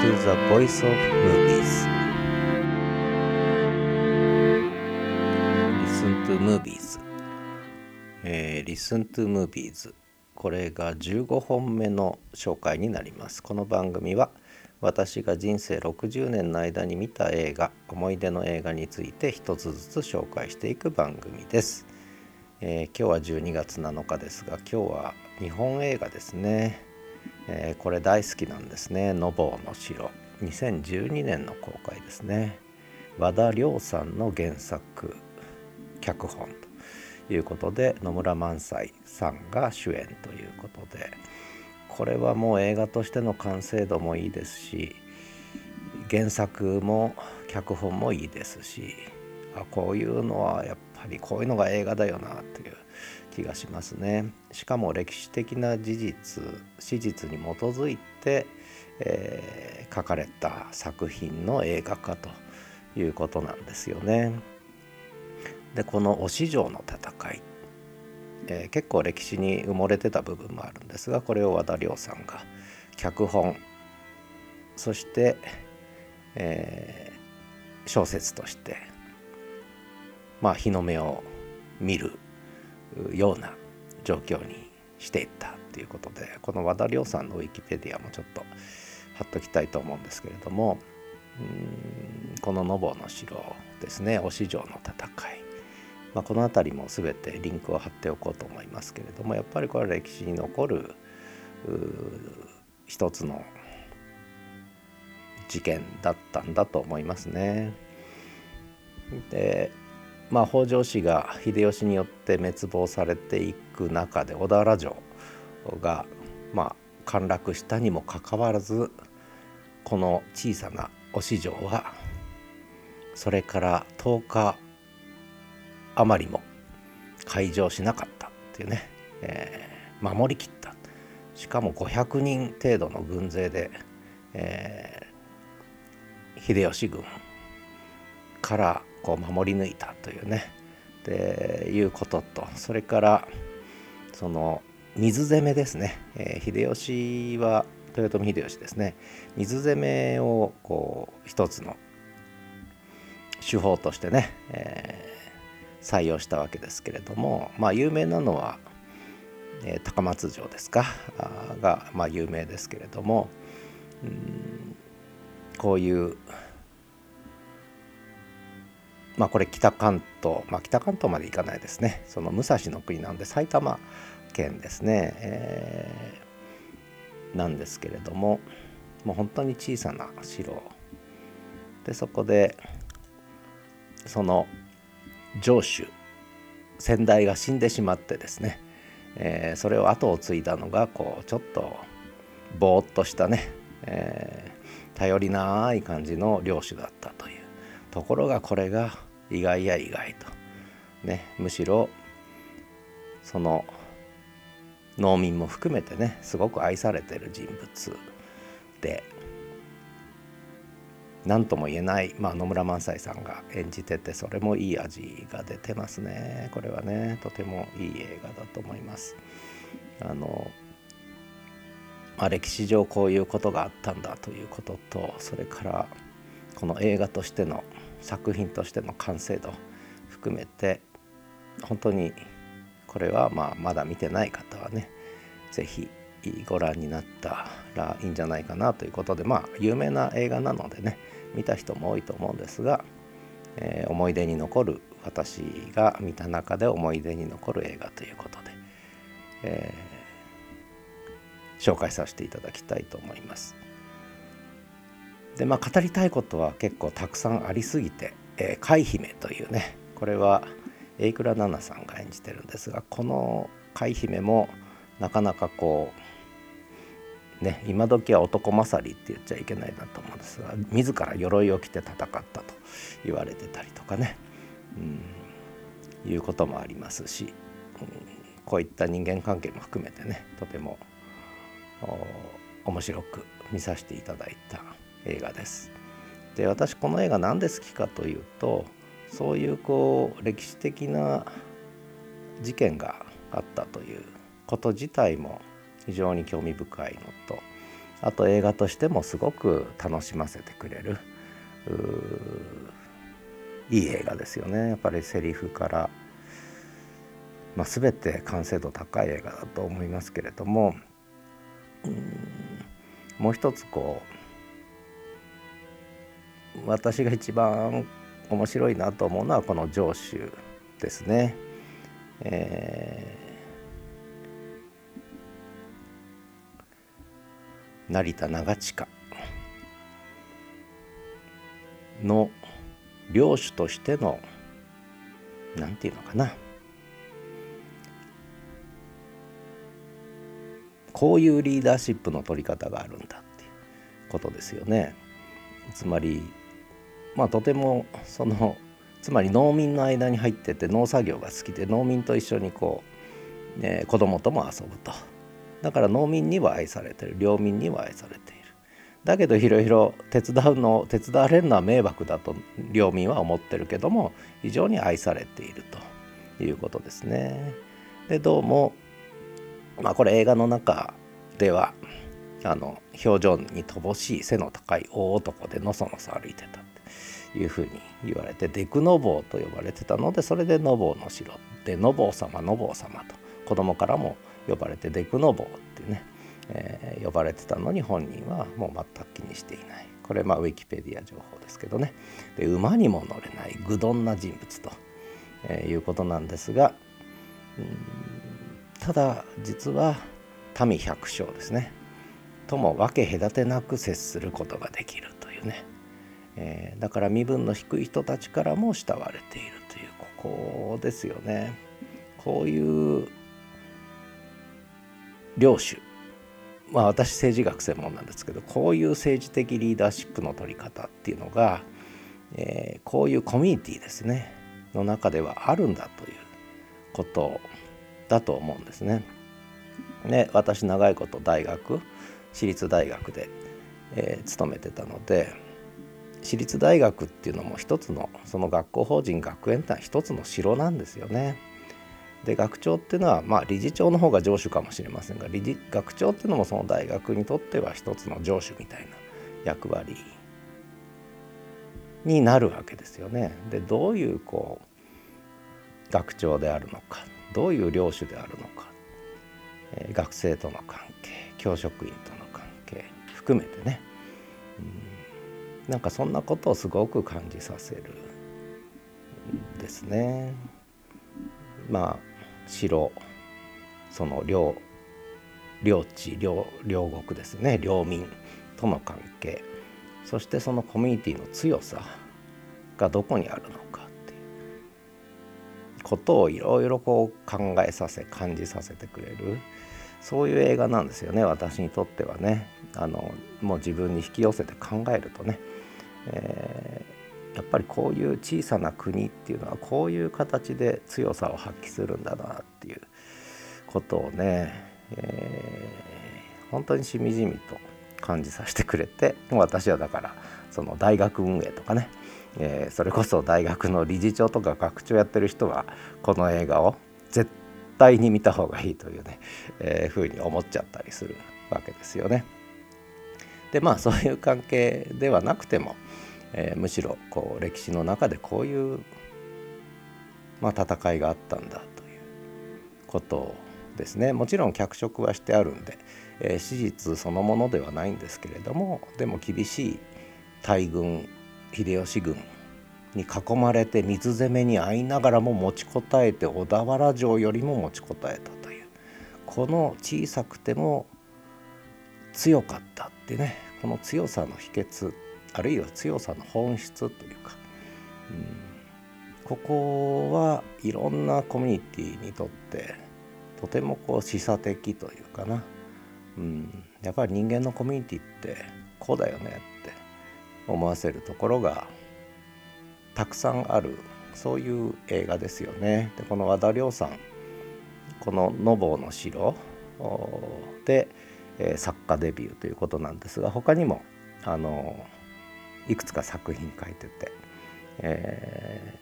to the Voice of Movies. Listen to Movies、えー、Listen to Movies. これが15本目の紹介になります。この番組は私が人生60年の間に見た映画思い出の映画について一つずつ紹介していく番組です、えー、今日は12月7日ですが今日は日本映画ですね、えー、これ大好きなんですね「のぼうの城」2012年の公開ですね。和田亮さんの原作脚本。ということで野村萬斎さんが主演ということで。これはもう映画としての完成度もいいですし原作も脚本もいいですし。あこういうのはやっぱりこういうのが映画だよなという。気がしますね。しかも歴史的な事実史実に基づいて、えー、書かれた作品の映画化ということなんですよね。でこの「忍城の戦い」えー、結構歴史に埋もれてた部分もあるんですがこれを和田亮さんが脚本そして、えー、小説としてまあ日の目を見るような状況にしていったということでこの和田亮さんのウィキペディアもちょっと貼っときたいと思うんですけれどもこの「のぼの城」ですね忍城の戦い、まあ、この辺りも全てリンクを貼っておこうと思いますけれどもやっぱりこれは歴史に残る一つの事件だったんだと思いますね。でまあ、北条氏が秀吉によって滅亡されていく中で小田原城が、まあ、陥落したにもかかわらずこの小さな忍城はそれから10日余りも開城しなかったっていうね、えー、守りきった。しかも500人程度の軍勢で、えー、秀吉軍からこう守り抜いたというね。でいうことと。それからその水攻めですね、えー、秀吉は豊臣秀吉ですね。水攻めをこう一つの手法としてね、えー、採用したわけですけれどもまあ有名なのは、えー、高松城ですか？が、まあ、有名ですけれどもうんこういうまあこれ北関東、まあ、北関東まで行かないですね。その武蔵の国なんで埼玉県ですね、えー、なんですけれどももう本当に小さな城。でそこでその城主先代が死んでしまってですね、えー、それを後を継いだのがこうちょっとぼーっとしたね、えー、頼りない感じの領主だったというところがこれが意外や意外と。ねむしろその農民も含めてねすごく愛されてる人物で何とも言えない、まあ、野村萬斎さんが演じててそれもいい味が出てますね。これはねとてもいい映画だと思います。あの、まあ、歴史上こういうことがあったんだということとそれからこの映画としての作品としての完成度含めて本当にこれはまあまだ見てない方はね是非ご覧になったらいいんじゃないかなということでまあ有名な映画なのでね見た人も多いと思うんですが、えー、思い出に残る私が見た中で思い出に残る映画ということで、えー、紹介させていただきたいと思います。でまあ語りたいことは結構たくさんありすぎて「えー、海姫」というねこれは榮倉奈々さんが演じてるんですがこの海姫もなかなかこうね今時は男勝りって言っちゃいけないなと思うんですが自ら鎧を着て戦ったと言われてたりとかね、うん、いうこともありますし、うん、こういった人間関係も含めてねとても面白く見させていただいた映画です。で私この映画何で好きかというとそういうこう歴史的な事件があったということ自体も非常に興味深いのとあと映画としてもすごく楽しませてくれるいい映画ですよねやっぱりセリフから、まあ、全て完成度高い映画だと思いますけれどももう一つこう私が一番面白いなと思うのはこの上州ですね。えー、成田長近の領主としての何て言うのかなこういうリーダーシップの取り方があるんだっていうことですよね。つまりまあとてもそのつまり農民の間に入ってて農作業が好きで農民と一緒にこう、ね、子供とも遊ぶと。だから農民には愛されてる。領民には愛されている。だけどいろいろ手伝うの手伝われるのは迷惑だと領民は思ってるけども非常に愛されていると。いうことですね。でどうもまあこれ映画の中ではあの表情に乏しい背の高い大男でのそのそ歩いてた。いうふうに言われてデクノボーと呼ばれてたのでそれでノボーの城でノボー様ノボー様と子供からも呼ばれてデクノボーってねえー、呼ばれてたのに本人はもう全く気にしていない。これまあウィキペディア情報ですけどね。で馬にも乗れない愚鈍な人物と、えー、いうことなんですがただ実は民百姓ですね。とも分け隔てなく接することができるというね、えー、だから身分の低い人たちからも慕われているというここですよね。こういう領主。まあ、私政治学専門なんですけどこういう政治的リーダーシップの取り方っていうのが、えー、こういうコミュニティですね。の中ではあるんだということだと思うんですね。で私長いこと大学私立大学で、えー、勤めてたので私立大学っていうのも一つのその学校法人学園ってのは一つの城なんですよね。で学長っていうのは、まあ、理事長の方が上司かもしれませんが理事学長っていうのもその大学にとっては一つの上司みたいな役割になるわけですよね。でどういうこう学長であるのかどういう領主であるのか、えー、学生との関係教職員との関係含めてね、なんかそんなことをすごく感じさせるですね。まあ城その領領地領領国ですね。領民との関係。そしてそのコミュニティの強さがどこにあるのかっていう。ことをいろいろこう考えさせ感じさせてくれる。そういう映画なんですよね。私にとってはね。あのもう自分に引き寄せて考えるとね、えやっぱりこういう小さな国っていうのはこういう形で強さを発揮するんだなっていうことをね、えー、本当にしみじみと感じさせてくれて 私はだからその大学運営とかね、えー、それこそ大学の理事長とか学長やってる人はこの映画を絶対に見た方がいいというね、えー、ふうに思っちゃったりするわけですよね。でまあそういう関係ではなくてもえー、むしろこう歴史の中でこういう、まあ、戦いがあったんだということですね。もちろん脚色はしてあるんで、えー、史実そのものではないんですけれどもでも厳しい大軍秀吉軍に囲まれて水攻めに遭いながらも持ちこたえて小田原城よりも持ちこたえたというこの小さくても強かったってねこの強さの秘訣あるいは強さの本質というか、うん、ここはいろんなコミュニティにとってとてもこう示唆的というかな、うん、やっぱり人間のコミュニティってこうだよねって思わせるところがたくさんあるそういう映画ですよね。でこの和田亮さんこの「のぼうの城」で、えー、作家デビューということなんですが他にもあのいくつか作品書いてて、え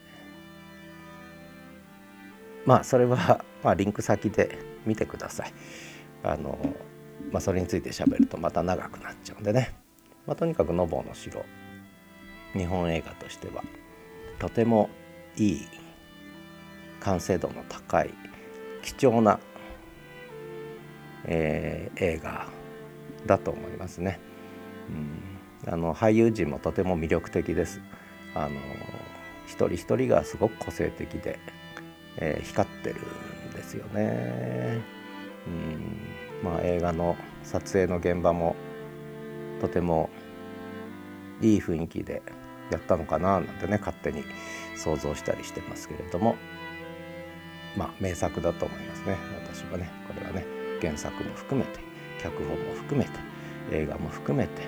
ー、まあそれは、まあ、リンク先で見てください。あのまあ、それについて喋るとまた長くなっちゃうんでね、まあ、とにかく「ノボの城」日本映画としてはとてもいい完成度の高い貴重な、えー、映画だと思いますね。うん、あの俳優陣もとても魅力的です。あの一人一人がすごく個性的で、えー、光ってるんですよね。うんまあ、映画の撮影の現場もとてもいい雰囲気でやったのかななんてね勝手に想像したりしてますけれどもまあ名作だと思いますね私はねこれはね原作も含めて脚本も含めて映画も含めて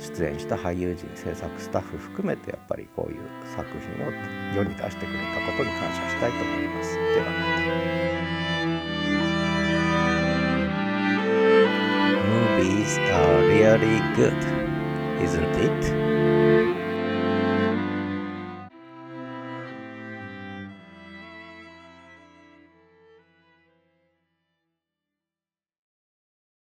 出演した俳優陣制作スタッフ含めてやっぱりこういう作品を世に出してくれたことに感謝したいと思います。ではまた。Movies are really good, isn't it?